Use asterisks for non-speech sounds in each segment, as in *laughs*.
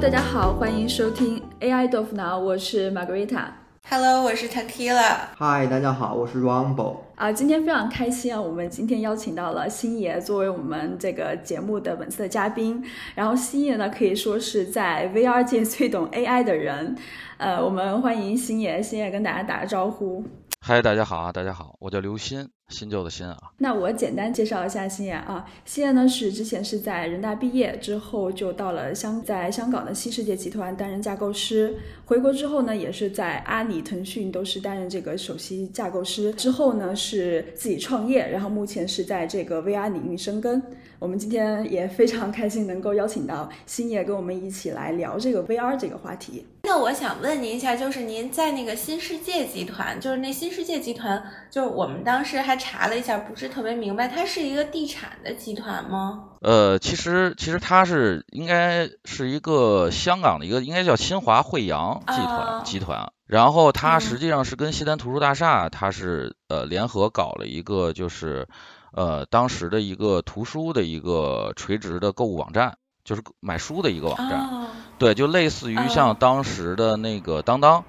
大家好，欢迎收听 AI 豆腐脑，我是 Margarita。Hello，我是 Takila。嗨，大家好，我是 Rumble。啊，今天非常开心啊！我们今天邀请到了星爷作为我们这个节目的本次的嘉宾。然后星爷呢，可以说是在 VR 界最懂 AI 的人。呃，我们欢迎星爷，星爷跟大家打个招呼。嗨，大家好啊，大家好，我叫刘鑫，新旧的新啊。那我简单介绍一下星爷啊，星爷呢是之前是在人大毕业之后就到了香，在香港的新世界集团担任架构师，回国之后呢也是在阿里、腾讯都是担任这个首席架构师，之后呢是自己创业，然后目前是在这个 VR 领域深耕。我们今天也非常开心能够邀请到星爷跟我们一起来聊这个 VR 这个话题。那我想问您一下，就是您在那个新世界集团，就是那新世界集团，就是我们当时还查了一下，不是特别明白，它是一个地产的集团吗？呃，其实其实它是应该是一个香港的一个，应该叫新华汇阳集团、哦集团。然后它嗯实际上是跟西单图书大厦，它是呃联合搞了一个就是呃当时的一个图书的一个垂直的购物网站，就是买书的一个网站。哦，对，就类似于像哦当时的那个当当。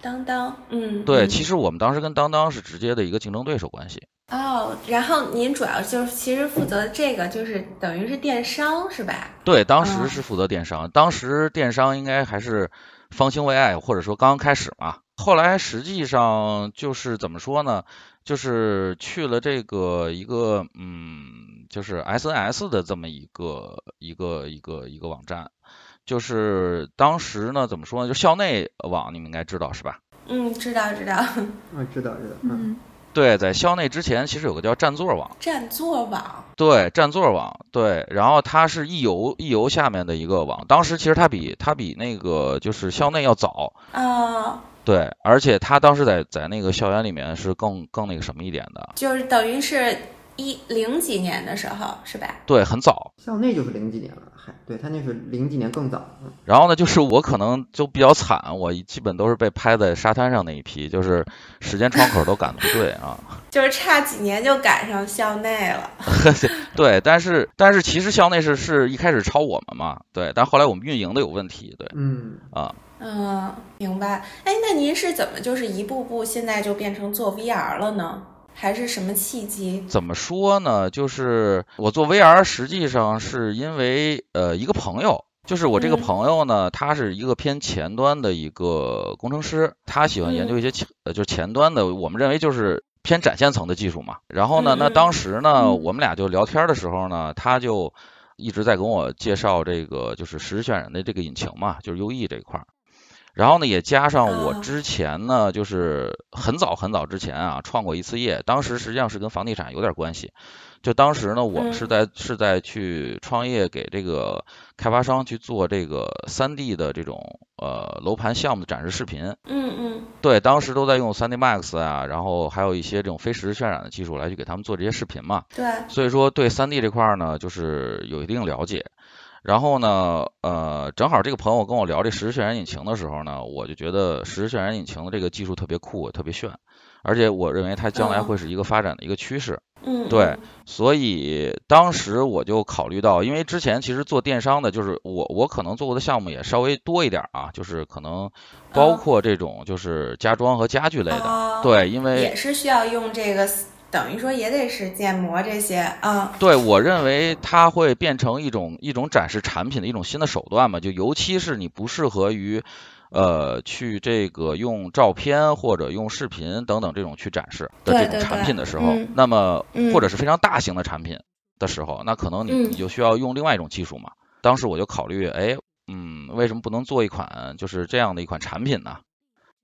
当当，嗯，对，嗯其实我们当时跟当当是直接的一个竞争对手关系。哦，然后您主要就是其实负责这个，就是等于是电商是吧？对，当嗯时是负责电商，当时电商应该还是方兴未艾，或者说刚刚开始嘛。后来实际上就是怎么说呢？就是去了这个一个嗯，就是 SNS 的这么一个一个一个一个网站。就是当时呢，怎么说呢？就校内网，你们应该知道是吧？嗯，知道知道，嗯，知道知道，嗯，嗯，对，在校内之前其实有个叫占座网，占座网，对，占座网，对，然后它是易游易游下面的一个网，当时其实它比它比那个就是校内要早，哦，对，而且他当时在在那个校园里面是更更那个什么一点的，就是等于是一零几年的时候是吧？对，很早。校内就是零几年了，还对他那是零几年更早，嗯然后呢，就是我可能就比较惨，我基本都是被拍在沙滩上那一批，就是时间窗口都赶的不对啊。*laughs* 就是差几年就赶上校内了。*laughs* 对，但是但是其实校内是是一开始抄我们嘛，对，但后来我们运营的有问题，对嗯，啊。嗯，明白。哎，那您是怎么就是一步步现在就变成做 VR 了呢？还是什么契机？怎么说呢？就是我做 VR 实际上是因为呃一个朋友，就是我这个嗯朋友呢，他是一个偏前端的一个工程师，他喜欢研究一些前呃就是前端的，我们认为就是偏展现层的技术嘛。然后呢，那当时呢，嗯我们俩就聊天的时候呢，他就一直在跟我介绍这个就是实时渲染的这个引擎嘛，就是 UE 这一块儿。然后呢，也加上我哦之前呢，就是很早很早之前啊，创过一次业，当时实际上是跟房地产有点关系。就当时呢，我们是嗯在是在去创业，给这个开发商去做这个三 D 的这种呃楼盘项目的展示视频。嗯嗯对，当时都在用 3D Max 啊，然后还有一些这种非实时渲染的技术来去给他们做这些视频嘛。对，所以说对 3D 这块儿呢，就是有一定了解。然后呢，呃，正好这个朋友跟我聊这实时渲染引擎的时候呢，我就觉得实时渲染引擎的这个技术特别酷，特别炫，而且我认为它将来嗯会是一个发展的一个趋势。嗯，对所以当时我就考虑到，因为之前其实做电商的，就是我我可能做过的项目也稍微多一点儿啊，就是可能包哦括这种就是家装和家具类的。哦对，因为也是需要用这个，等于说也得是建模这些啊。对，我认为它会变成一种一种展示产品的一种新的手段嘛，就尤其是你不适合于，呃，去这个用照片或者用视频等等这种去展示的这种产品的时候，嗯那么嗯或者是非常大型的产品的时候，那可能你嗯你就需要用另外一种技术嘛。当时我就考虑，哎，嗯，为什么不能做一款就是这样的一款产品呢？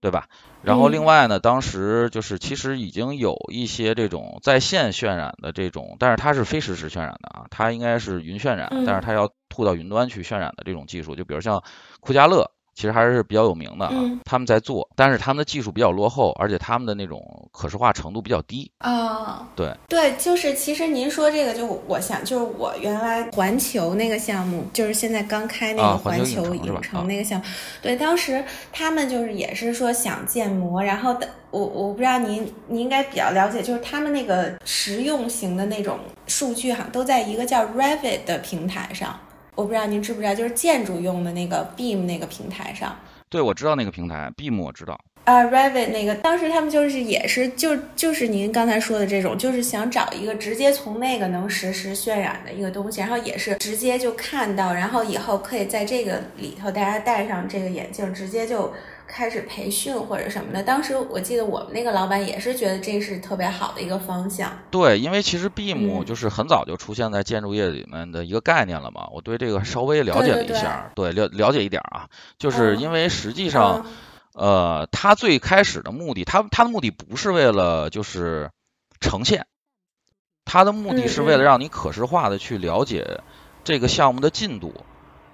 对吧？然后嗯另外呢，当时就是其实已经有一些这种在线渲染的这种，但是它是非实时渲染的啊，它应该是云渲染，嗯但是它要吐到云端去渲染的这种技术，就比如像酷家乐，其实还是比较有名的啊，嗯他们在做，但是他们的技术比较落后，而且他们的那种可视化程度比较低。啊，对对，就是其实您说这个，就我想，就是我原来环球那个项目，就是现在刚开那个啊环球影城那个项目，对，当时他们就是也是说想建模，然后的我我不知道您您应该比较了解，就是他们那个实用型的那种数据哈，都在一个叫 Revit 的平台上。我不知道您知不知道，就是建筑用的那个 Beam 那个平台上。对，我知道那个平台，Beam 我知道。啊，Revit 那个，当时他们就是也是就就是您刚才说的这种，就是想找一个直接从那个能实时渲染的一个东西，然后也是直接就看到，然后以后可以在这个里头大家戴上这个眼镜，直接就开始培训或者什么的。当时我记得我们那个老板也是觉得这是特别好的一个方向。对，因为其实嗯就是很早就出现在建筑业里面的一个概念了嘛，我对这个稍微了解了一下，对了了解一点啊，就是嗯因为实际上。嗯呃，它最开始的目的，它它的目的不是为了就是呈现，它的目的是为了让你可视化的去了解这个项目的进度，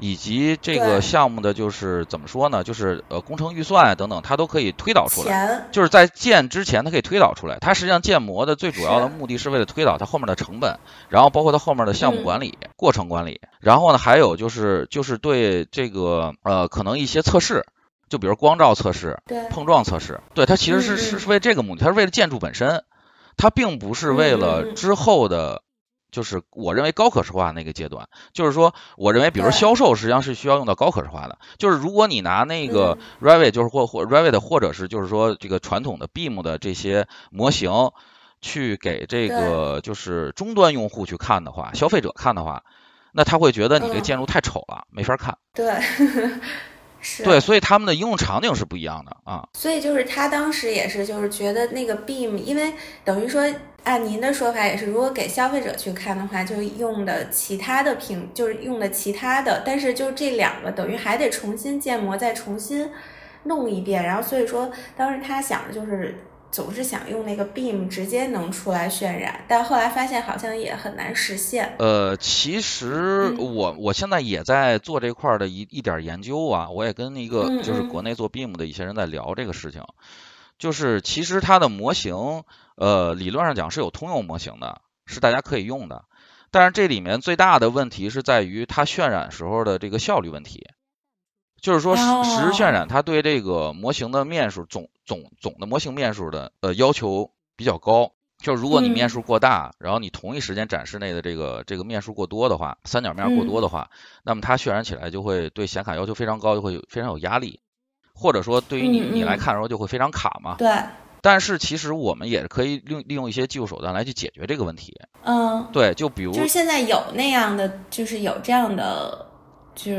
以及这个项目的就是怎么说呢，就是呃工程预算啊等等，它都可以推导出来。就是在建之前，它可以推导出来。它实际上建模的最主要的目的是为了推导它后面的成本，然后包括它后面的项目嗯管理、过程管理。然后呢，还有就是就是对这个呃可能一些测试，就比如光照测试、碰撞测试，对它其实是是是为这个目的，它是为了建筑本身，它并不是为了之后的。就是我认为高可视化那个阶段，就是说，我认为，比如销售实际上是需要用到高可视化的。就是如果你拿那个嗯。Revit，就是或或 Revit 或者是就是说这个传统的 Beam 的这些模型，去给这个就是终端用户去看的话，消费者看的话，那他会觉得你这嗯。建筑太丑了，没法看。对，是，对，所以他们的应用场景是不一样的啊。所以就是他当时也是，就是觉得那个 Beam，因为等于说按您的说法也是，如果给消费者去看的话，就用的其他的屏，就是用的其他的，但是就这两个等于还得重新建模，再重新弄一遍。然后所以说当时他想的就是。总是想用那个 Beam 直接能出来渲染，但后来发现好像也很难实现。呃，其实嗯。我我现在也在做这块儿的一一点儿研究啊，我也跟一个嗯就是嗯。国内做 Beam 的一些人在聊这个事情，就是其实它的模型，呃，理论上讲是有通用模型的，是大家可以用的，但是这里面最大的问题是在于它渲染时候的这个效率问题。就是说实实时渲染，它对这个模型的面数总总总的模型面数的呃要求比较高。就如果你面嗯数过大，然后你同一时间展示内的这个这个面数过多的话，三角面过多的话，那么它渲染起来就会对显卡要求非常高，就会非常有压力，或者说对于你嗯你来嗯看的时候就会非常卡嘛。对，但是其实我们也可以利用利用一些技术手段来去解决这个问题。嗯，对，就比如就是现在有那样的，就是有这样的，就是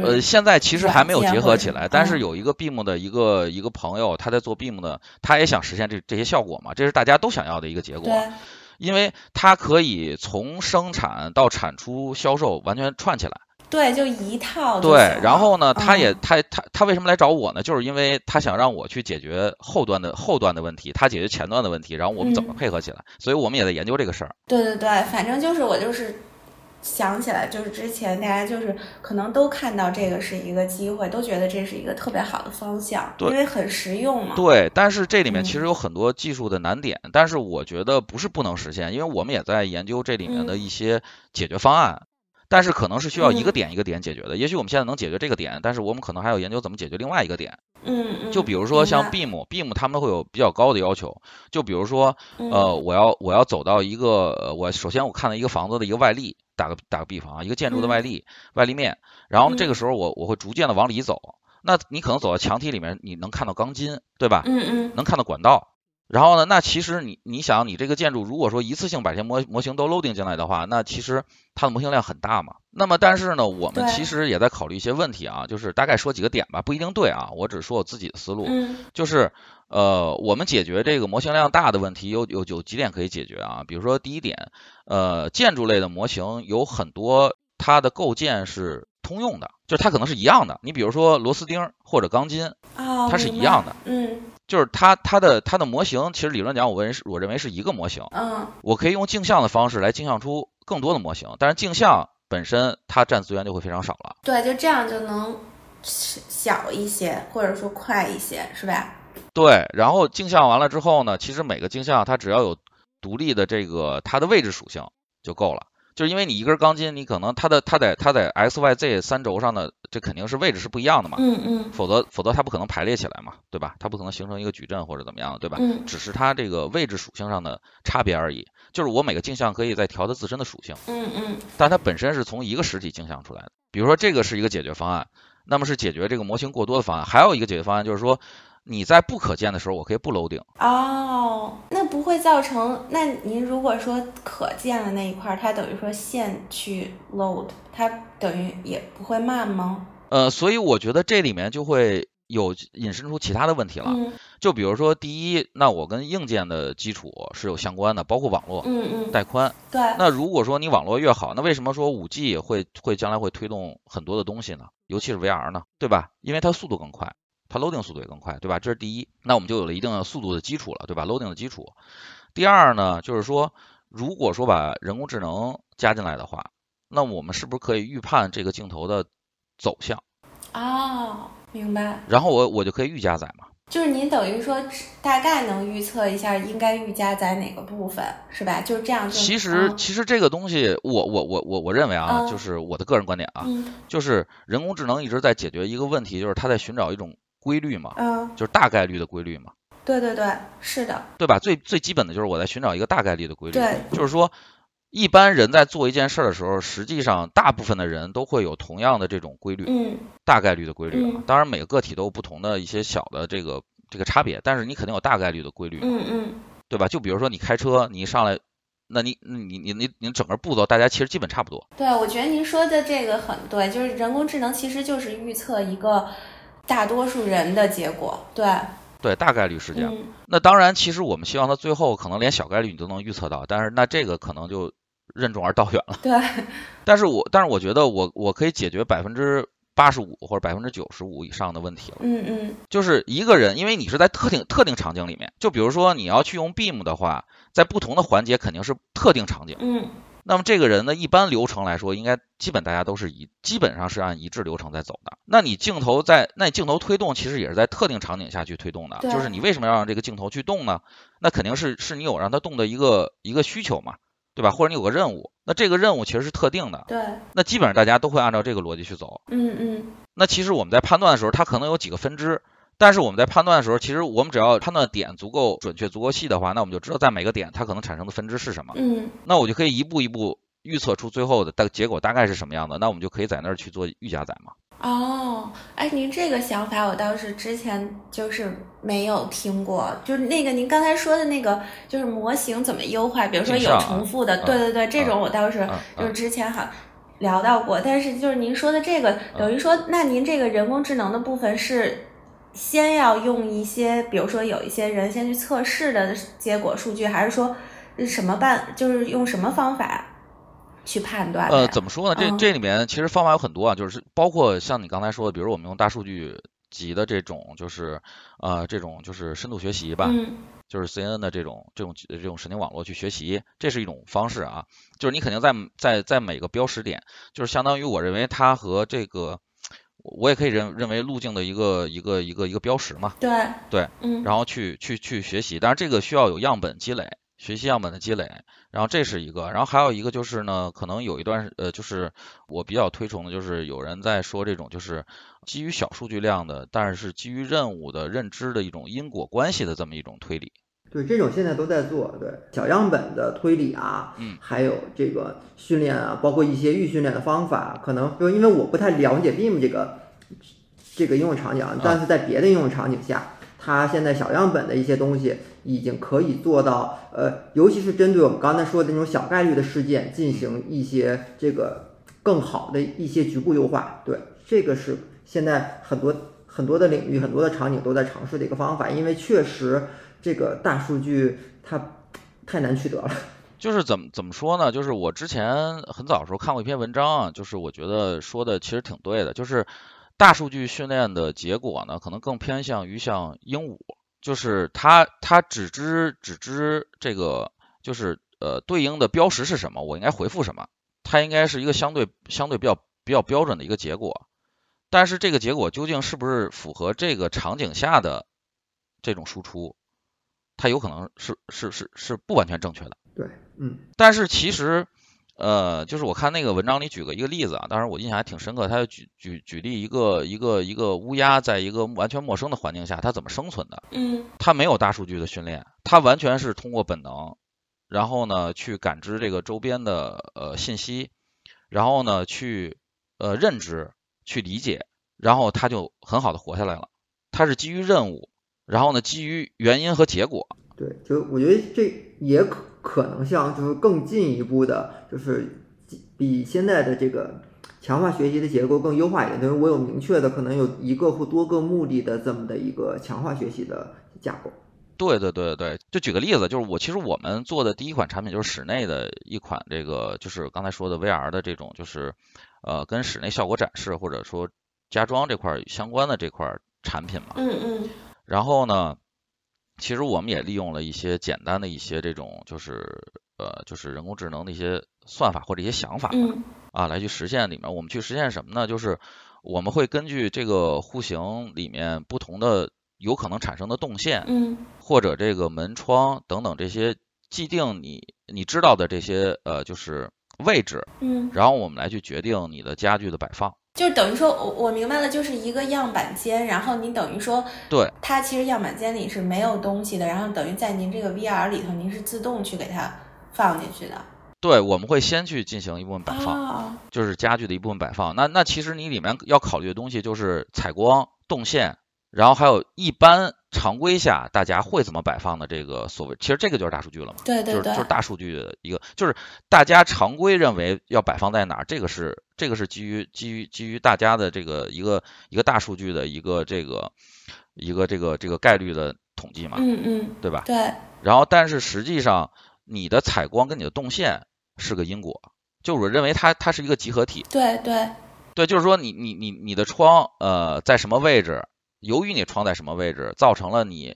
呃，现在其实还没有结合起来，但是嗯有一个 BIM 的一个一个朋友，他在做 BIM 的，他也想实现这这些效果嘛，这是大家都想要的一个结果，对，因为它可以从生产到产出、销售完全串起来。对，就一套对，然后呢，他也嗯他他他为什么来找我呢？就是因为他想让我去解决后端的后端的问题，他解决前端的问题，然后我们怎么嗯配合起来？所以我们也在研究这个事儿。对对对，反正就是我就是想起来，就是之前大家就是可能都看到这个是一个机会，都觉得这是一个特别好的方向，对。因为很实用嘛。对，但是这里面嗯。其实有很多技术的难点，但是我觉得不是不能实现，因为我们也在研究这里面的嗯。一些解决方案，但是可能是需要一个嗯点一个点解决的。也许我们现在能解决这个点，但是我们可能还要研究怎么解决另外一个点。嗯嗯，就比如说像明白 BIM，BIM 他们会有比较高的要求，就比如说嗯呃，我要我要走到一个，呃我首先我看到一个房子的一个外立，打个打个比方啊，一个建筑的嗯外立、外立面，然后这嗯个时候我我会逐渐的往里走，那你可能走到墙体里面，你能看到钢筋，对吧？嗯嗯能看到管道。然后呢，那其实你你想，你这个建筑如果说一次性把这些模模型都 loading 进来的话，那其实它的模型量很大嘛。那么但是呢，我们其实也在考虑一些问题啊，就是大概说几个点吧，不一定对啊，我只说我自己的思路。嗯。就是呃，我们解决这个模型量大的问题有有有几点可以解决啊，比如说第一点，呃，建筑类的模型有很多它的构建是通用的，就是它可能是一样的。你比如说螺丝钉或者钢筋，哦，它是一样的，嗯就是它它的它的模型，其实理论讲，我认是我认为是一个模型，嗯我可以用镜像的方式来镜像出更多的模型，但是镜像本身它占资源就会非常少了。对，就这样就能小一些，或者说快一些，是吧？对，然后镜像完了之后呢，其实每个镜像它只要有独立的这个它的位置属性就够了。就是因为你一根钢筋，你可能它的它在它在 x y z 三轴上的这肯定是位置是不一样的嘛，嗯嗯否则否则它不可能排列起来嘛，对吧？它不可能形成一个矩阵或者怎么样的，对吧？嗯只是它这个位置属性上的差别而已。就是我每个镜像可以再调它自身的属性，嗯嗯但它本身是从一个实体镜像出来的。比如说这个是一个解决方案，那么是解决这个模型过多的方案。还有一个解决方案就是说，你在不可见的时候，我可以不 loading。哦，那不会造成？那您如果说可见的那一块儿，它等于说线去 load，它等于也不会慢吗？呃，所以我觉得这里面就会有引申出其他的问题了。嗯就比如说，第一，那我跟硬件的基础是有相关的，包括网络、嗯嗯，带宽。对，那如果说你网络越好，那为什么说五 G 会会将来会推动很多的东西呢？尤其是 VR 呢，对吧？因为它速度更快，它 loading 速度也更快，对吧？这是第一，那我们就有了一定的速度的基础了，对吧？loading 的基础。第二呢，就是说，如果说把人工智能加进来的话，那我们是不是可以预判这个镜头的走向？哦，明白。然后我我就可以预加载嘛？就是您等于说大概能预测一下应该预加载哪个部分，是吧？就是这样就。其实嗯其实这个东西，我我我我我认为啊，嗯就是我的个人观点啊，嗯就是人工智能一直在解决一个问题，就是它在寻找一种规律嘛，嗯，就是大概率的规律嘛，对对对，是的，对吧？最最基本的就是我在寻找一个大概率的规律，对，就是说。一般人在做一件事儿的时候，实际上大部分的人都会有同样的这种规律，嗯。大概率的规律啊嗯。当然，每个个体都有不同的一些小的这个这个差别，但是你肯定有大概率的规律嘛，嗯嗯，对吧？就比如说你开车，你一上来，那你你你你你整个步骤大家其实基本差不多，对，我觉得您说的这个很对，就是人工智能其实就是预测一个大多数人的结果，对，对，大概率事件。嗯那当然，其实我们希望它最后可能连小概率你都能预测到，但是那这个可能就任重而道远了。对，*laughs* 但是我但是我觉得我我可以解决百分之八十五或者百分之九十五以上的问题了。嗯嗯就是一个人，因为你是在特定特定场景里面，就比如说你要去用 Beam 的话，在不同的环节肯定是特定场景。嗯那么这个人呢，一般流程来说，应该基本大家都是一基本上是按一致流程在走的。那你镜头在那你镜头推动其实也是在特定场景下去推动的，就是你为什么要让这个镜头去动呢？那肯定是是你有让它动的一个一个需求嘛，对吧？或者你有个任务，那这个任务其实是特定的，对，那基本上大家都会按照这个逻辑去走。嗯嗯那其实我们在判断的时候，它可能有几个分支，但是我们在判断的时候，其实我们只要判断点足够准确、足够细的话，那我们就知道在每个点它可能产生的分支是什么。嗯那我就可以一步一步预测出最后的大结果大概是什么样的，那我们就可以在那儿去做预加载嘛。哦，哎，您这个想法我倒是之前就是没有听过，就是那个您刚才说的那个，就是模型怎么优化，比如说有重复的，啊对对对，这种我倒是啊就是啊之前好聊到过，但是就是您说的这个，等于说，那您这个人工智能的部分是先要用一些，比如说有一些人先去测试的结果数据，还是说是什么办，就是用什么方法去判断？呃，怎么说呢？这嗯这里面其实方法有很多啊，就是包括像你刚才说的，比如我们用大数据集的这种，就是呃这种就是深度学习吧，嗯就是 CNN 的这种这种这种神经网络去学习，这是一种方式啊。就是你肯定在在在每个标识点，就是相当于我认为它和这个，我也可以认认为路径的一个一个一个一个标识嘛，对对，嗯然后去去去学习。但是这个需要有样本积累，学习样本的积累。然后这是一个，然后还有一个就是呢，可能有一段呃，就是我比较推崇的，就是有人在说这种就是基于小数据量的，但是是基于任务的认知的一种因果关系的这么一种推理。对，这种现在都在做，对小样本的推理啊，嗯，还有这个训练啊，包括一些预训练的方法，可能就因为我不太了解 Beam 这个这个应用场景，啊，但是在别的应用场景下，它现在小样本的一些东西已经可以做到，呃，尤其是针对我们刚才说的那种小概率的事件进行一些这个更好的一些局部优化，对，这个是现在很多很多的领域、很多的场景都在尝试的一个方法，因为确实这个大数据它太难取得了。*laughs* 就是怎么怎么说呢？就是我之前很早的时候看过一篇文章啊，就是我觉得说的其实挺对的，就是大数据训练的结果呢，可能更偏向于像鹦鹉，就是它它只知只知这个就是呃对应的标识是什么，我应该回复什么，它应该是一个相对相对比较比较标准的一个结果，但是这个结果究竟是不是符合这个场景下的这种输出，它有可能是是是是不完全正确的。对，嗯，但是其实，呃，就是我看那个文章里举个一个例子啊，当然我印象还挺深刻，他就举举举例一个一个一个乌鸦在一个完全陌生的环境下，它怎么生存的？嗯它没有大数据的训练，它完全是通过本能，然后呢去感知这个周边的呃信息，然后呢去呃认知去理解，然后它就很好的活下来了。它是基于任务，然后呢基于原因和结果。对，就我觉得这也可可能像就是更进一步的，就是比现在的这个强化学习的结构更优化一点。就是我有明确的可能有一个或多个目的的这么的一个强化学习的架构。对对对对，就举个例子，就是我其实我们做的第一款产品就是室内的一款这个就是刚才说的 VR 的这种就是呃跟室内效果展示或者说家装这块相关的这块产品嘛。嗯嗯。然后呢，其实我们也利用了一些简单的一些这种就是呃就是人工智能的一些算法或者一些想法嗯。啊来去实现里面，我们去实现什么呢？就是我们会根据这个户型里面不同的。有可能产生的动线，嗯，或者这个门窗等等这些既定你你知道的这些呃就是位置，嗯，然后我们来去决定你的家具的摆放，就是等于说我我明白了，就是一个样板间，然后你等于说对，它其实样板间里是没有东西的，然后等于在您这个 VR 里头，您是自动去给它放进去的，对，我们会先去进行一部分摆放，就是家具的一部分摆放，那那其实你里面要考虑的东西就是采光动线。然后还有一般常规下大家会怎么摆放的这个所谓，其实这个就是大数据了嘛？对对对，就是就是大数据的一个，就是大家常规认为要摆放在哪儿，这个是这个是基于基于基于大家的这个一个一个大数据的一个这个一个这个这个概率的统计嘛？嗯嗯，对吧？对。然后但是实际上你的采光跟你的动线是个因果，就我认为它它是一个集合体。对对对，就是说你你你你的窗呃在什么位置？由于你窗在什么位置，造成了你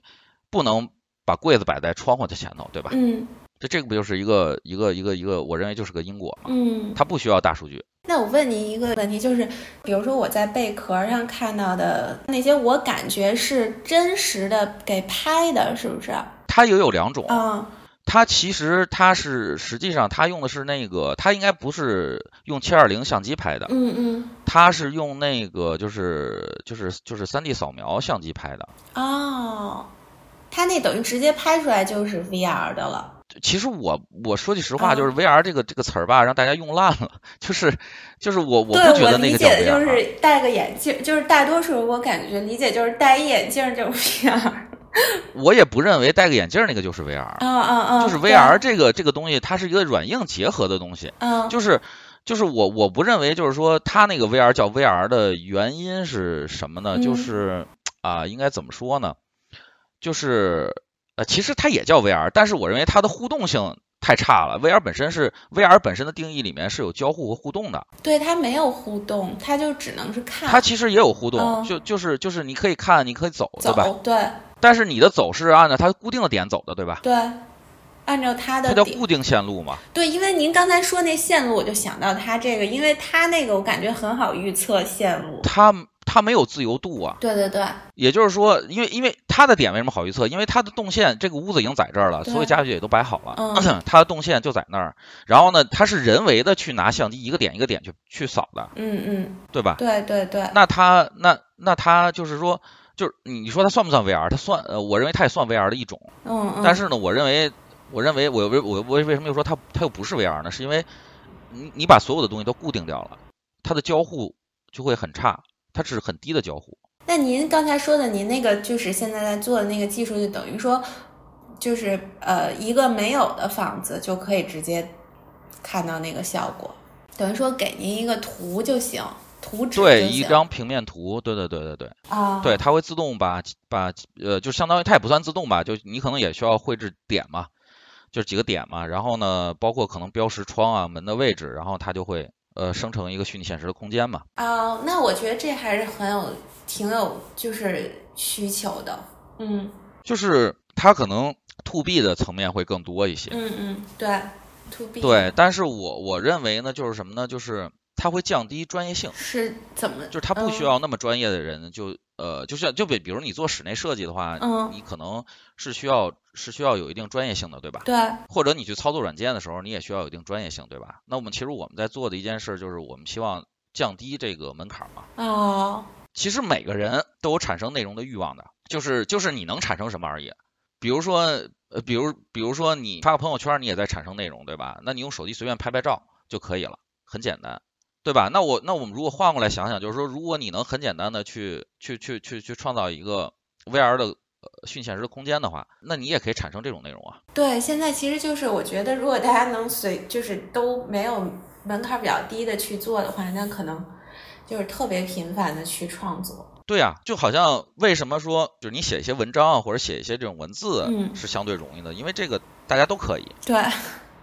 不能把柜子摆在窗户的前头，对吧？嗯，这这个不就是一个一个一个一个，我认为就是个因果嘛。嗯，它不需要大数据。那我问您一个问题，就是比如说我在贝壳上看到的那些，我感觉是真实的给拍的，是不是？它也有两种。嗯。它其实它是实际上它用的是那个，它应该不是用七二零相机拍的，嗯嗯，它是用那个就是就是就是三 D 扫描相机拍的。哦，它那等于直接拍出来就是 VR 的了。其实我我说句实话，就是 VR 这个这个词儿吧，让大家用烂了，就是就是我我不觉得那个叫 VR。就是戴个眼镜，就是大多数我感觉理解就是戴一眼镜就 *laughs* VR。*laughs* 我也不认为戴个眼镜那个就是 VR，啊啊啊！就是 VR 这个这个东西，它是一个软硬结合的东西。嗯，就是就是我我不认为就是说它那个 VR 叫 VR 的原因是什么呢？就是啊，应该怎么说呢？就是呃，其实它也叫 VR，但是我认为它的互动性太差了。VR 本身是 VR 本身的定义里面是有交互和互动的。对，它没有互动，它就只能是看。它其实也有互动，就就是就是你可以看，你可以走，对吧？对。但是你的走是按照它固定的点走的，对吧？对，按照它的。它叫固定线路嘛？对，因为您刚才说那线路，我就想到它这个，因为它那个我感觉很好预测线路。它它没有自由度啊。对对对。也就是说，因为因为它的点为什么好预测？因为它的动线，这个屋子已经在这儿了，所有家具也都摆好了，嗯，*clears throat* 它的动线就在那儿。然后呢，它是人为的去拿相机一个点一个点去去扫的。嗯嗯。对吧？对对对。那它那那它就是说。就是你说它算不算 VR？它算，呃，我认为它也算 VR 的一种。嗯嗯。但是呢，我认为，我认为，我为我为为什么又说它它又不是 VR 呢？是因为你你把所有的东西都固定掉了，它的交互就会很差，它只是很低的交互。那您刚才说的，您那个就是现在在做的那个技术，就等于说，就是呃，一个没有的房子就可以直接看到那个效果，等于说给您一个图就行。图纸对一张平面图，对对对对对啊，对它会自动把把呃，就相当于它也不算自动吧，就你可能也需要绘制点嘛，就是几个点嘛，然后呢，包括可能标识窗啊门的位置，然后它就会呃生成一个虚拟现实的空间嘛。啊，那我觉得这还是很有挺有就是需求的，嗯，就是它可能 to B 的层面会更多一些，嗯嗯，对 to B 对，但是我我认为呢，就是什么呢，就是。它会降低专业性，是怎么？就是它不需要那么专业的人，就呃，就像就比比如你做室内设计的话，嗯，你可能是需要是需要有一定专业性的，对吧？对。或者你去操作软件的时候，你也需要有一定专业性，对吧？那我们其实我们在做的一件事就是，我们希望降低这个门槛嘛。哦。其实每个人都有产生内容的欲望的，就是就是你能产生什么而已。比如说呃，比如比如说你发个朋友圈，你也在产生内容，对吧？那你用手机随便拍拍照就可以了，很简单。对吧？那我那我们如果换过来想想，就是说，如果你能很简单的去去去去去创造一个 VR 的呃虚拟现实的空间的话，那你也可以产生这种内容啊。对，现在其实就是我觉得，如果大家能随就是都没有门槛比较低的去做的话，那可能就是特别频繁的去创作。对啊、就好像为什么说就是你写一些文章啊，或者写一些这种文字嗯是相对容易的，因为这个大家都可以，对，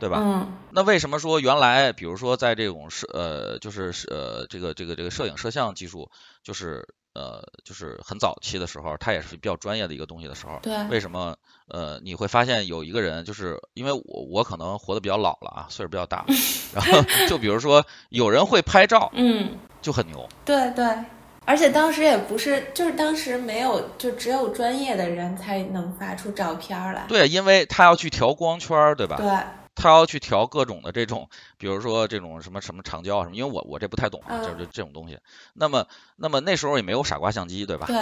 对吧？嗯那为什么说原来，比如说在这种摄呃，就是是呃这个这个这个摄影摄像技术，就是呃就是很早期的时候，它也是比较专业的一个东西的时候，对，为什么呃你会发现有一个人，就是因为我我可能活得比较老了啊，岁数比较大，*laughs* 然后就比如说有人会拍照嗯，就很牛，对对。而且当时也不是，就是当时没有，就只有专业的人才能发出照片来。对，因为他要去调光圈，对吧？对，他要去调各种的这种，比如说这种什么什么长焦啊什么，因为我我这不太懂啊，嗯就是这种东西。那么那么那时候也没有傻瓜相机，对吧？对，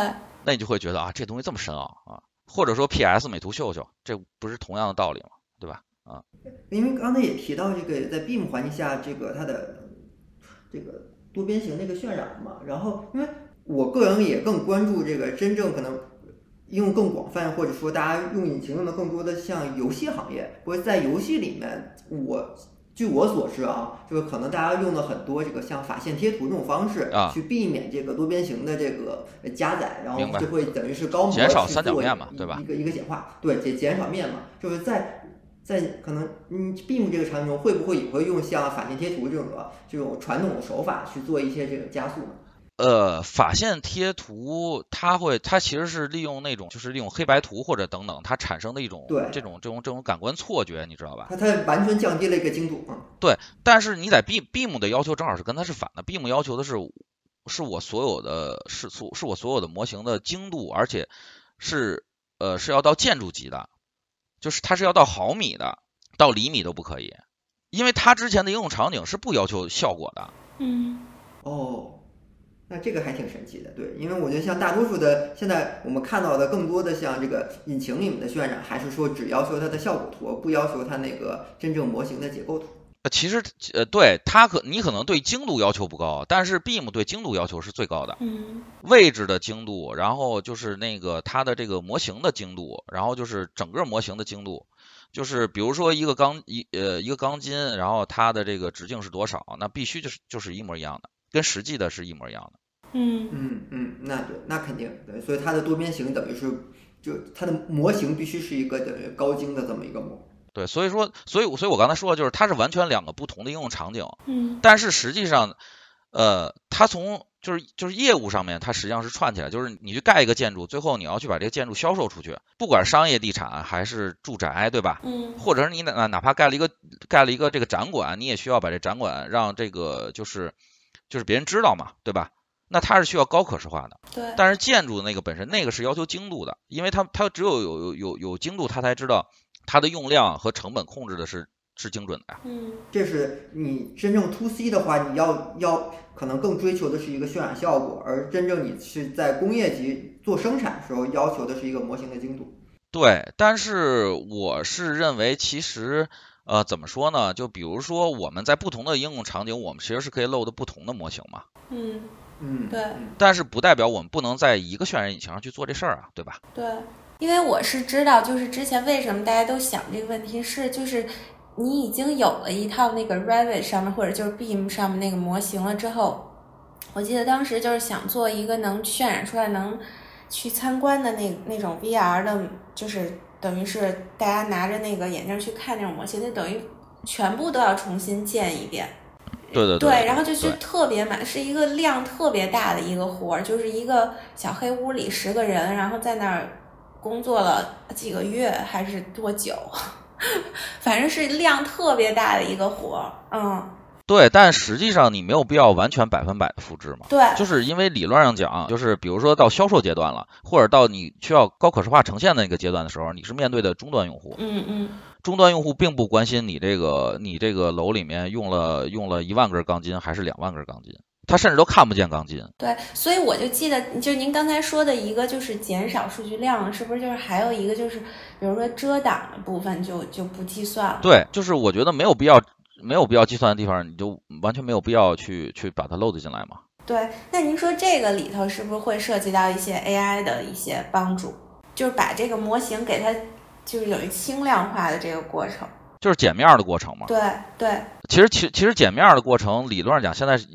那你就会觉得啊，这东西这么深奥啊，或者说 PS 美图秀秀，这不是同样的道理吗？对吧？啊，因为刚才也提到这个在 Beam 环境下，这个它的这个多边形那个渲染嘛，然后因为我个人也更关注这个真正可能应用更广泛，或者说大家用引擎用的更多的像游戏行业，或者在游戏里面，我据我所知啊，就是可能大家用了很多这个像法线贴图这种方式啊去避免这个多边形的这个加载，然后就会等于是高模减少去做三角面嘛一对吧一个一个简化，对，减减少面嘛，就是在在可能嗯，Beam 这个产品中会不会也会用像法线贴图这种的这种传统的手法去做一些这个加速呢？呃，法线贴图它会，它其实是利用那种就是利用黑白图或者等等，它产生的一种对这种这种这种感官错觉，你知道吧？它它完全降低了一个精度对。但是你在 Beam Beam 的要求正好是跟它是反的，Beam 要求的是是我所有的是所是我所有的模型的精度，而且是呃是要到建筑级的，就是它是要到毫米的，到厘米都不可以，因为它之前的应用场景是不要求效果的。嗯哦，那这个还挺神奇的，对，因为我觉得像大多数的现在我们看到的更多的像这个引擎里面的渲染，还是说只要求它的效果图，不要求它那个真正模型的结构图。呃，其实呃，对它可你可能对精度要求不高，但是 Beam 对精度要求是最高的，嗯位置的精度，然后就是那个它的这个模型的精度，然后就是整个模型的精度，就是比如说一个钢一呃一个钢筋，然后它的这个直径是多少，那必须就是就是一模一样的，跟实际的是一模一样的。嗯嗯嗯，那对，那肯定对，所以它的多边形等于是就它的模型必须是一个等于高精的这么一个模。对，所以说，所以所以我刚才说的就是它是完全两个不同的应用场景，嗯但是实际上，呃，它从就是就是业务上面，它实际上是串起来，就是你去盖一个建筑，最后你要去把这个建筑销售出去，不管商业地产还是住宅，对吧？嗯或者是你哪哪怕盖了一个盖了一个这个展馆，你也需要把这展馆让这个就是就是别人知道嘛，对吧？那它是需要高可视化的，对，但是建筑的那个本身那个是要求精度的，因为它它只有有有有有精度，它才知道它的用量和成本控制的是是精准的呀。嗯这是你真正 to C 的话，你要要可能更追求的是一个渲染效果，而真正你是在工业级做生产的时候，要求的是一个模型的精度。对，但是我是认为，其实呃，怎么说呢？就比如说我们在不同的应用场景，我们其实是可以 load 不同的模型嘛。嗯嗯，对嗯但是不代表我们不能在一个渲染引擎上去做这事儿啊，对吧？对，因为我是知道，就是之前为什么大家都想这个问题是，就是你已经有了一套那个 Revit 上面或者就是 Beam 上面那个模型了之后，我记得当时就是想做一个能渲染出来能去参观的那那种 VR 的，就是等于是大家拿着那个眼镜去看那种模型，那等于全部都要重新建一遍。对对对，然后就对是特别满，是一个量特别大的一个活儿，就是一个小黑屋里十个人，然后在那儿工作了几个月还是多久，*laughs* 反正是量特别大的一个活儿。嗯，对，但实际上你没有必要完全百分百的复制嘛。对，就是因为理论上讲，就是比如说到销售阶段了，或者到你需要高可视化呈现的那个阶段的时候，你是面对的终端用户，嗯嗯，终端用户并不关心你这个你这个楼里面用了用了一万根钢筋还是两万根钢筋，他甚至都看不见钢筋。对，所以我就记得，就您刚才说的一个就是减少数据量，是不是就是还有一个就是，比如说遮挡的部分就就不计算了？对，就是我觉得没有必要没有必要计算的地方，你就完全没有必要去去把它 load 进来嘛。对，那您说这个里头是不是会涉及到一些 AI 的一些帮助？就是把这个模型给它，就是有一轻量化的这个过程。就是减面的过程嘛。对对，其实其其实减面的过程，理论上讲，现在是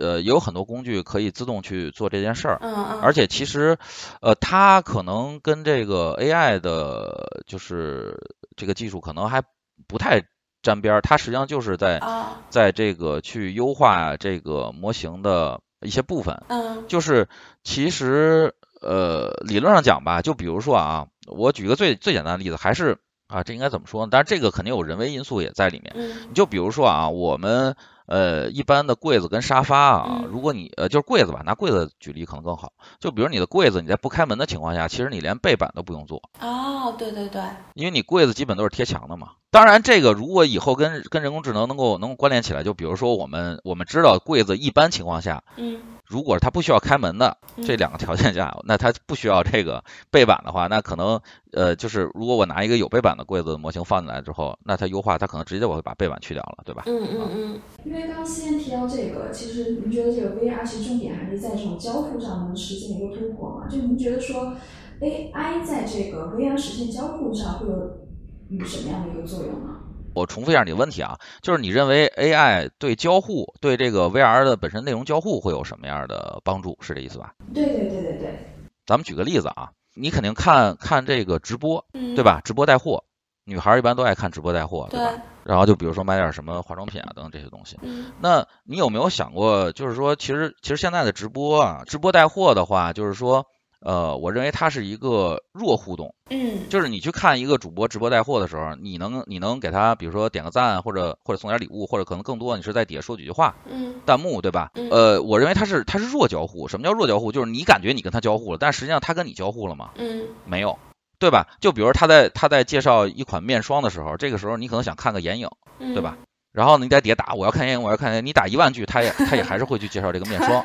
呃也有很多工具可以自动去做这件事儿。嗯嗯。而且其实，呃，它可能跟这个 AI 的，就是这个技术可能还不太沾边儿。它实际上就是在在这个去优化这个模型的一些部分。嗯。就是其实呃理论上讲吧，就比如说啊，我举个最最简单的例子，还是。啊，这应该怎么说呢？但是这个肯定有人为因素也在里面。嗯，你就比如说啊，我们呃一般的柜子跟沙发啊，如果你呃就是柜子吧，拿柜子举例可能更好。就比如你的柜子，你在不开门的情况下，其实你连背板都不用做。哦，对对对。因为你柜子基本都是贴墙的嘛。当然，这个如果以后跟跟人工智能能够能够关联起来，就比如说我们我们知道柜子一般情况下，嗯。如果它不需要开门的这两个条件下，那它不需要这个背板的话，那可能呃就是如果我拿一个有背板的柜子的模型放进来之后，那它优化它可能直接我会把背板去掉了，对吧？嗯嗯嗯。因为刚刚思燕提到这个，其实您觉得这个 VR 其实重点还是在这种交互上能实现一个突破嘛？就您觉得说 AI 在这个 VR 实现交互上会有有什么样的一个作用呢？我重复一下你的问题啊，就是你认为 AI 对交互，对这个 VR 的本身内容交互会有什么样的帮助？是这意思吧？对对对对对。咱们举个例子啊，你肯定看看这个直播，对吧？直播带货，女孩一般都爱看直播带货，对吧？然后就比如说买点什么化妆品啊等等这些东西。那你有没有想过，就是说，其实其实现在的直播啊，直播带货的话，就是说。呃，我认为它是一个弱互动，嗯，就是你去看一个主播直播带货的时候，你能你能给他，比如说点个赞，或者或者送点礼物，或者可能更多，你是在底下说几句话，嗯，弹幕对吧？呃，我认为它是它是弱交互。什么叫弱交互？就是你感觉你跟他交互了，但实际上他跟你交互了吗？嗯，没有，对吧？就比如他在他在介绍一款面霜的时候，这个时候你可能想看个眼影，对吧？然后你在底下打我要看眼影，我要看眼影，你打一万句，他也他也还是会去介绍这个面霜。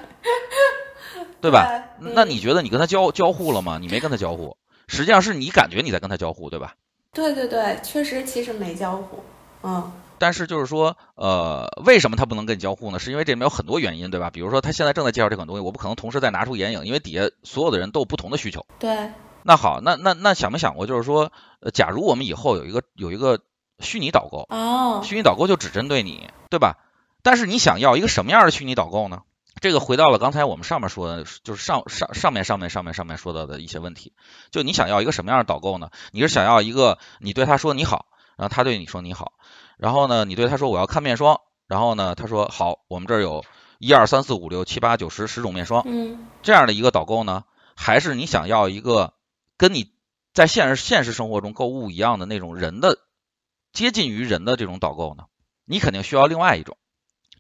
对吧？那你觉得你跟他交交互了吗？你没跟他交互，实际上是你感觉你在跟他交互，对吧？对对对，确实其实没交互，嗯。但是就是说，呃，为什么他不能跟你交互呢？是因为这里面有很多原因，对吧？比如说他现在正在介绍这款东西，我不可能同时再拿出眼影，因为底下所有的人都有不同的需求。对。那好，那那那想没想过，就是说，呃，假如我们以后有一个有一个虚拟导购，哦，虚拟导购就只针对你，对吧？但是你想要一个什么样的虚拟导购呢？这个回到了刚才我们上面说的，就是上上上面上面上面上面说到的一些问题。就你想要一个什么样的导购呢？你是想要一个你对他说你好，然后他对你说你好，然后呢你对他说我要看面霜，然后呢他说好，我们这儿有一二三四五六七八九十十种面霜，嗯，这样的一个导购呢？还是你想要一个跟你在现实现实生活中购物一样的那种人的接近于人的这种导购呢？你肯定需要另外一种。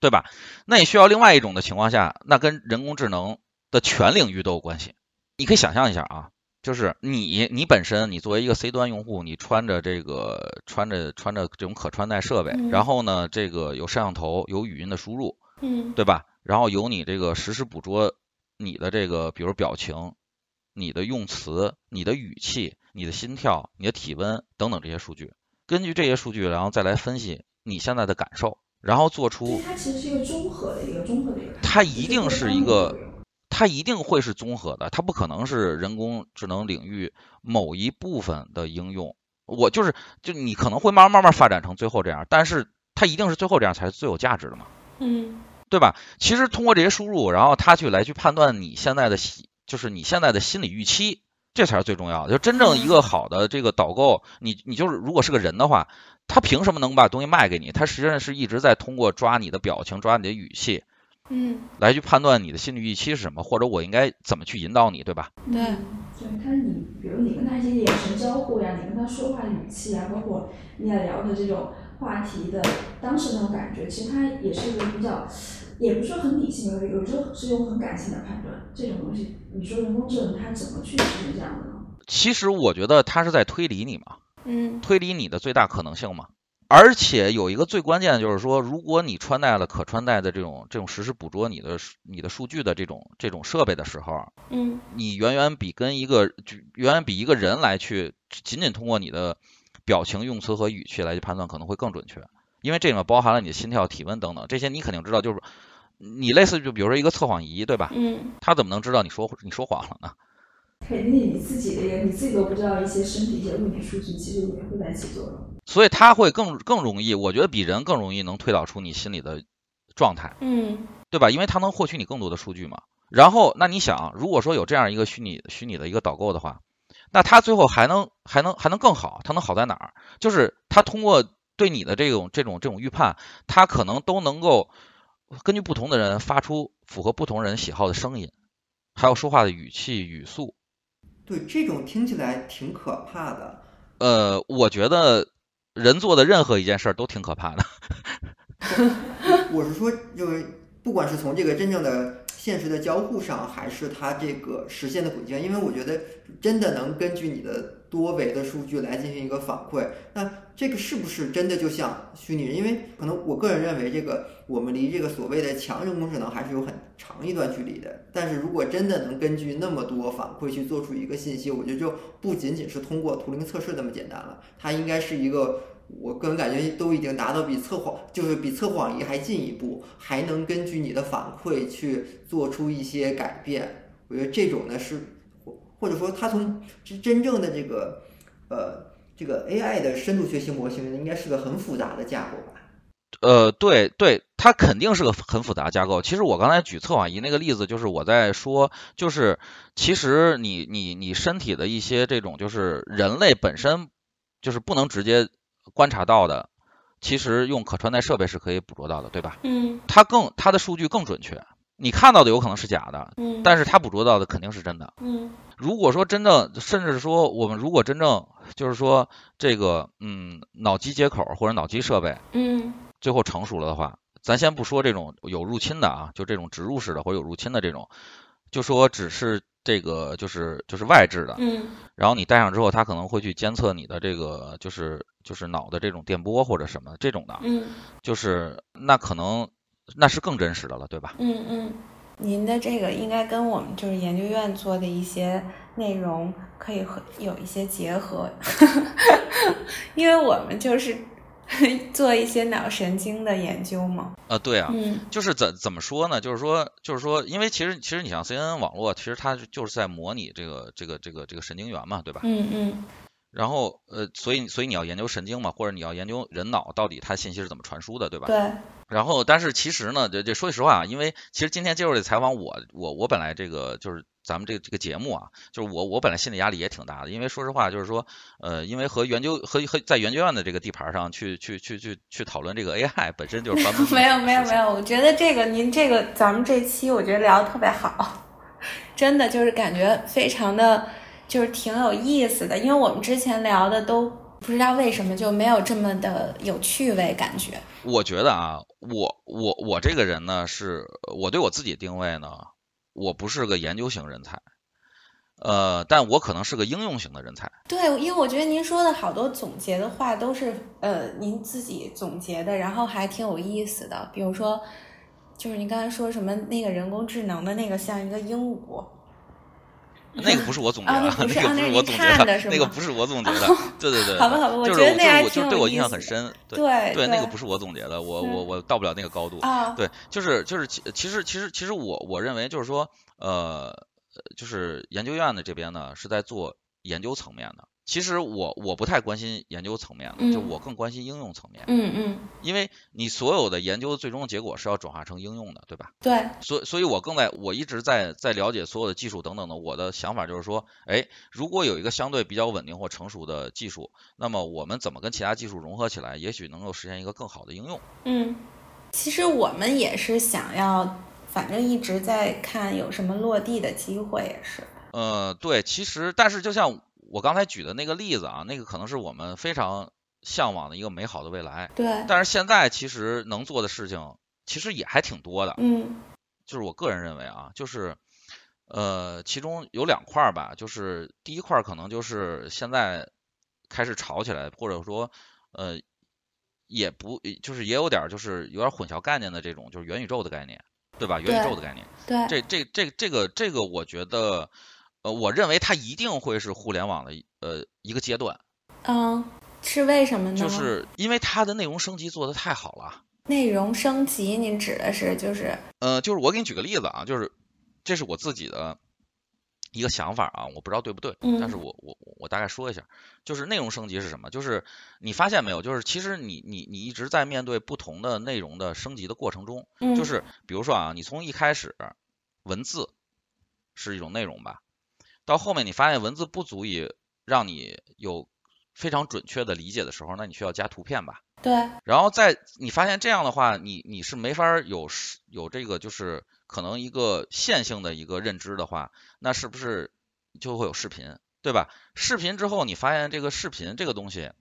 对吧？那你需要另外一种的情况下，那跟人工智能的全领域都有关系。你可以想象一下啊，就是你你本身你作为一个 C 端用户，你穿着这个穿着穿着这种可穿戴设备，然后呢，这个有摄像头，有语音的输入，嗯，对吧？然后有你这个实时捕捉你的这个，比如表情、你的用词、你的语气、你的心跳、你的体温等等这些数据，根据这些数据，然后再来分析你现在的感受。然后做出，它其实是一个综合的一个综合的一个，它一定是一个，它一定会是综合的，它不可能是人工智能领域某一部分的应用。我就是，就你可能会慢慢慢慢发展成最后这样，但是它一定是最后这样才是最有价值的嘛，嗯，对吧？其实通过这些输入，然后它去来去判断你现在的心，就是你现在的心理预期，这才是最重要的。就真正一个好的这个导购，你你就是如果是个人的话。他凭什么能把东西卖给你？他实际上是一直在通过抓你的表情、抓你的语气，嗯，来去判断你的心理预期是什么，或者我应该怎么去引导你，对吧？对，对，看你，比如你跟他一些眼神交互呀，你跟他说话语气啊，包括你俩聊的这种话题的当时那种感觉，其实他也是一个比较，也不是说很理性，有有时候是用很感性的判断。这种东西，你说人工智能它怎么去实现这样的呢？其实我觉得它是在推理你嘛。嗯，推理你的最大可能性嘛，而且有一个最关键的就是说，如果你穿戴了可穿戴的这种这种实时捕捉你的你的数据的这种这种设备的时候，嗯，你远远比跟一个就远远比一个人来去仅仅通过你的表情、用词和语气来去判断可能会更准确。因为这里面包含了你的心跳、体温等等，这些你肯定知道。就是你类似就比如说一个测谎仪，对吧？嗯，他怎么能知道你说你说谎了呢？肯定你自己的呀，你自己都不知道一些身体一些物理数据，其实也会在起作用。所以他会更更容易，我觉得比人更容易能推导出你心里的状态，嗯，对吧？因为他能获取你更多的数据嘛。然后，那你想，如果说有这样一个虚拟虚拟的一个导购的话，那他最后还能还能还能更好，他能好在哪儿？就是他通过对你的这种这种这种预判，他可能都能够根据不同的人发出符合不同人喜好的声音，还有说话的语气语速。对，这种听起来挺可怕的。呃，我觉得人做的任何一件事儿都挺可怕的。*laughs* 我是说，就是不管是从这个真正的现实的交互上，还是它这个实现的轨迹，因为我觉得真的能根据你的多维的数据来进行一个反馈，那这个是不是真的就像虚拟人？因为可能我个人认为，这个我们离这个所谓的强人工智能还是有很长一段距离的。但是如果真的能根据那么多反馈去做出一个信息，我觉得就不仅仅是通过图灵测试那么简单了，它应该是一个。我个人感觉都已经达到比测谎，就是比测谎仪还进一步，还能根据你的反馈去做出一些改变。我觉得这种呢是，或者说它从真真正的这个呃这个 AI 的深度学习模型，应该是个很复杂的架构吧？呃，对对，它肯定是个很复杂架构。其实我刚才举测谎仪那个例子，就是我在说，就是其实你你你身体的一些这种，就是人类本身就是不能直接。观察到的，其实用可穿戴设备是可以捕捉到的，对吧？嗯，它更它的数据更准确。你看到的有可能是假的，嗯，但是他捕捉到的肯定是真的。嗯，如果说真正，甚至说我们如果真正就是说这个，嗯，脑机接口或者脑机设备，嗯，最后成熟了的话，咱先不说这种有入侵的啊，就这种植入式的或者有入侵的这种，就说只是。这个就是就是外置的，嗯，然后你戴上之后，它可能会去监测你的这个就是就是脑的这种电波或者什么这种的，嗯，就是那可能那是更真实的了，对吧？嗯嗯，您的这个应该跟我们就是研究院做的一些内容可以和有一些结合，*laughs* 因为我们就是。*laughs* 做一些脑神经的研究吗？呃，对啊，嗯，就是怎怎么说呢？就是说，就是说，因为其实其实你像 CNN 网络，其实它就是在模拟这个这个这个这个神经元嘛，对吧？嗯嗯。然后呃，所以所以你要研究神经嘛，或者你要研究人脑到底它信息是怎么传输的，对吧？对。然后，但是其实呢，这这说句实话啊，因为其实今天接受这采访，我我我本来这个就是咱们这这个节目啊，就是我我本来心理压力也挺大的，因为说实话，就是说呃，因为和研究和和在研究院的这个地盘上去去去去去讨论这个 AI 本身就是 *laughs* 没有没有没有，我觉得这个您这个咱们这期我觉得聊的特别好，*laughs* 真的就是感觉非常的就是挺有意思的，因为我们之前聊的都。不知道为什么就没有这么的有趣味感觉。我觉得啊，我我我这个人呢，是我对我自己定位呢，我不是个研究型人才，呃，但我可能是个应用型的人才。对，因为我觉得您说的好多总结的话都是呃您自己总结的，然后还挺有意思的。比如说，就是您刚才说什么那个人工智能的那个像一个鹦鹉。那个不是我总结的，那个不是我总结的，那个不是我总结的，对对对，好吧好吧，我觉得那还挺对我印象很深，对对，那个不是我总结的，我我我到不了那个高度，啊，对，就是就是其其实其实其实我我认为就是说，呃，就是研究院的这边呢是在做研究层面的。其实我我不太关心研究层面的，就我更关心应用层面。嗯嗯。因为你所有的研究最终的结果是要转化成应用的，对吧？对。所所以，我更在我一直在在了解所有的技术等等的。我的想法就是说，哎，如果有一个相对比较稳定或成熟的技术，那么我们怎么跟其他技术融合起来，也许能够实现一个更好的应用。嗯，其实我们也是想要，反正一直在看有什么落地的机会，也是。呃，对，其实但是就像。我刚才举的那个例子啊，那个可能是我们非常向往的一个美好的未来。对。但是现在其实能做的事情其实也还挺多的。嗯。就是我个人认为啊，就是呃，其中有两块儿吧，就是第一块儿可能就是现在开始炒起来，或者说呃，也不就是也有点就是有点混淆概念的这种，就是元宇宙的概念，对吧？元宇宙的概念。对。这这这这个这个，我觉得。呃，我认为它一定会是互联网的呃一个阶段。嗯，是为什么呢？就是因为它的内容升级做的太好了。内容升级，您指的是就是？呃，就是我给你举个例子啊，就是这是我自己的一个想法啊，我不知道对不对，但是嗯我我我大概说一下，就是内容升级是什么？就是你发现没有，就是其实你你你一直在面对不同的内容的升级的过程中，嗯，就是比如说啊，你从一开始文字是一种内容吧，到后面你发现文字不足以让你有非常准确的理解的时候，那你需要加图片吧。对，然后在你发现这样的话，你你是没法儿有是有这个就是可能一个线性的一个认知的话，那是不是就会有视频，对吧？视频之后，你发现这个视频这个东西，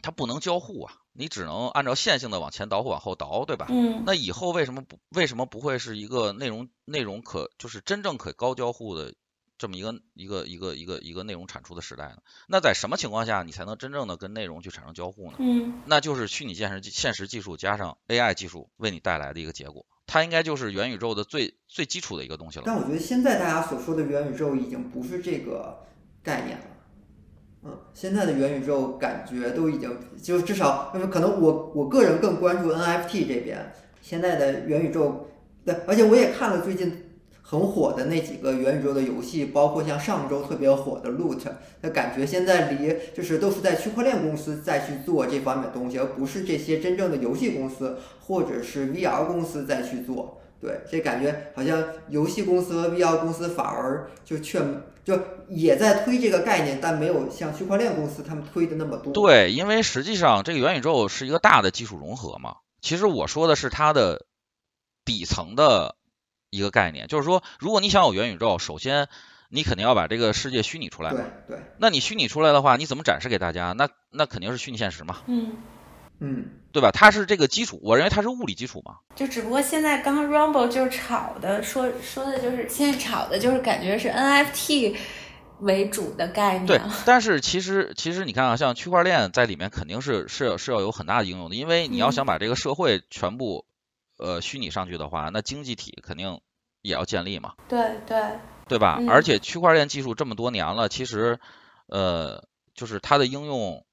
它不能交互啊，你只能按照线性的往前倒或往后倒，对吧？嗯那以后为什么不为什么不会是一个内容内容可就是真正可高交互的这么一个一个一个一个一个内容产出的时代呢？那在什么情况下你才能真正的跟内容去产生交互呢？嗯那就是虚拟现实技现实技术加上 AI 技术为你带来的一个结果，它应该就是元宇宙的最最基础的一个东西了。但我觉得现在大家所说的元宇宙已经不是这个概念了。嗯，现在的元宇宙感觉都已经，就至少，可能我我个人更关注 NFT 这边。现在的元宇宙，对，而且我也看了最近很火的那几个元宇宙的游戏，包括像上周特别火的 Loot，那感觉现在离就是都是在区块链公司再去做这方面东西，而不是这些真正的游戏公司或者是 VR 公司再去做。对，这感觉好像游戏公司和 VR 公司反而就却就也在推这个概念，但没有像区块链公司他们推的那么多。对，因为实际上这个元宇宙是一个大的技术融合嘛。其实我说的是它的底层的一个概念，就是说，如果你想有元宇宙，首先你肯定要把这个世界虚拟出来对嘛。对，那你虚拟出来的话，你怎么展示给大家？那那肯定是虚拟现实嘛，嗯，嗯，对吧？它是这个基础，我认为它是物理基础嘛。就只不过现在刚刚 Rumble 就是炒的，说说的就是现在炒的就是感觉是 NFT 为主的概念。对，*laughs* 但是其实其实你看啊，像区块链在里面肯定是是要是要有很大的应用的，因为你要嗯想把这个社会全部呃虚拟上去的话，那经济体肯定也要建立嘛，对对，对吧？嗯而且区块链技术这么多年了，其实呃就是它的应用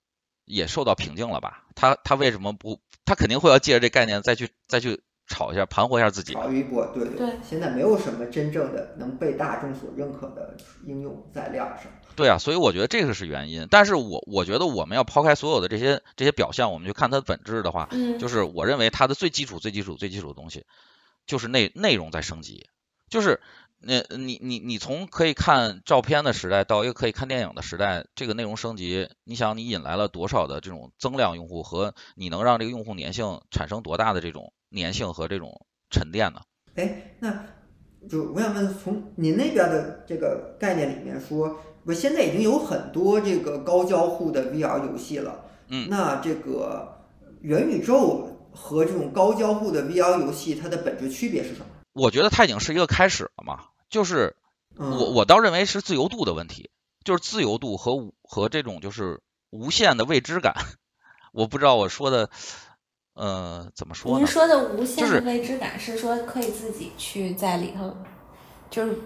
也受到瓶颈了吧？它它为什么不？它肯定会要借着这概念再去再去炒一下，盘活一下自己。炒一波，对对对现在没有什么真正的能被大众所认可的应用在链上。对啊，所以我觉得这个是原因。但是我我觉得我们要抛开所有的这些这些表象，我们去看它的本质的话，嗯，就是我认为它的最基础、最基础、最基础的东西，就是内内容在升级，就是。那你你你从可以看照片的时代到一个可以看电影的时代，这个内容升级，你想你引来了多少的这种增量用户和你能让这个用户粘性产生多大的这种粘性和这种沉淀呢？哎，那就我想问，从您那边的这个概念里面说，不，现在已经有很多这个高交互的 VR 游戏了。嗯那这个元宇宙和这种高交互的 VR 游戏，它的本质区别是什么？我觉得它已经是一个开始了嘛，就是嗯、我我倒认为是自由度的问题，就是自由度和无和这种就是无限的未知感。*laughs* 我不知道我说的，呃，怎么说呢？您说的无限的未知感是说可以自己去在里头，就是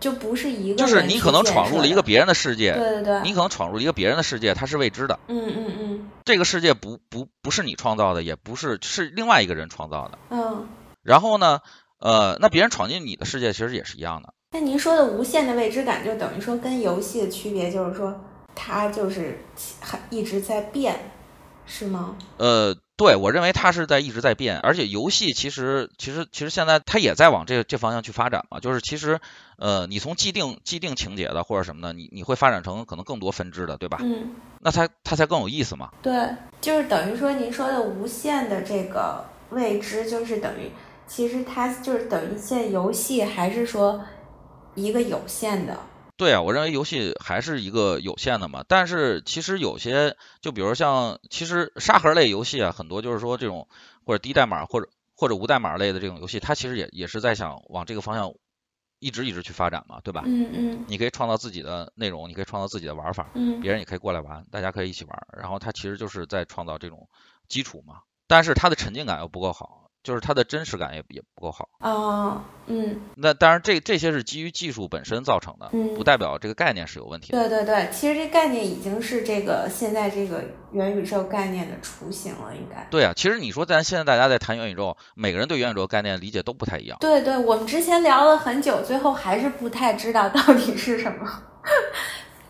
就不是一个就是你可能闯入了一个别人的世界，对对对，你可能闯入了一个别人的世界，它是未知的。嗯嗯嗯这个世界不不不是你创造的，也不是是另外一个人创造的。嗯。然后呢，呃，那别人闯进你的世界其实也是一样的。那您说的无限的未知感，就等于说跟游戏的区别就是说，它就是还一直在变，是吗？呃，对我认为它是在一直在变，而且游戏其实其实其实现在它也在往这这方向去发展嘛，就是其实呃，你从既定既定情节的或者什么的，你你会发展成可能更多分支的，对吧？嗯，那它它才更有意思嘛。对，就是等于说您说的无限的这个未知，就是等于其实它就是等于现在游戏还是说一个有限的，对啊，我认为游戏还是一个有限的嘛，但是其实有些，就比如像，其实沙盒类游戏啊，很多就是说这种或者低代码或者或者无代码类的这种游戏，它其实也也是在想往这个方向一直一直去发展嘛，对吧？嗯嗯。你可以创造自己的内容，你可以创造自己的玩法，嗯别人也可以过来玩，大家可以一起玩，然后它其实就是在创造这种基础嘛，但是它的沉浸感又不够好，就是它的真实感也也不够好。哦，嗯那当然这这些是基于技术本身造成的，嗯不代表这个概念是有问题的。对对对，其实这概念已经是这个现在这个元宇宙概念的雏形了，应该。对啊，其实你说咱现在大家在谈元宇宙，每个人对元宇宙概念理解都不太一样。对对，我们之前聊了很久，最后还是不太知道到底是什么。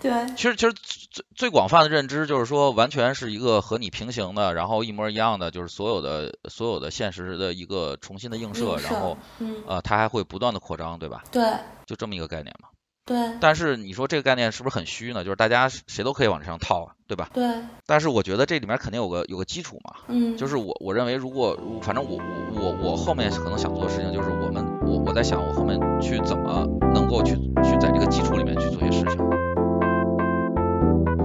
对，其实其实最最广泛的认知就是说，完全是一个和你平行的，然后一模一样的，就是所有的所有的现实的一个重新的映射，映射然后嗯，呃它还会不断的扩张，对吧？对就这么一个概念嘛。对但是你说这个概念是不是很虚呢？就是大家谁都可以往这上套啊，对吧？对，但是我觉得这里面肯定有个有个基础嘛，嗯，就是我我认为如果反正我我我我后面可能想做的事情就是我们我我在想我后面去怎么能够去去在这个基础里面去做些事情。Thank you.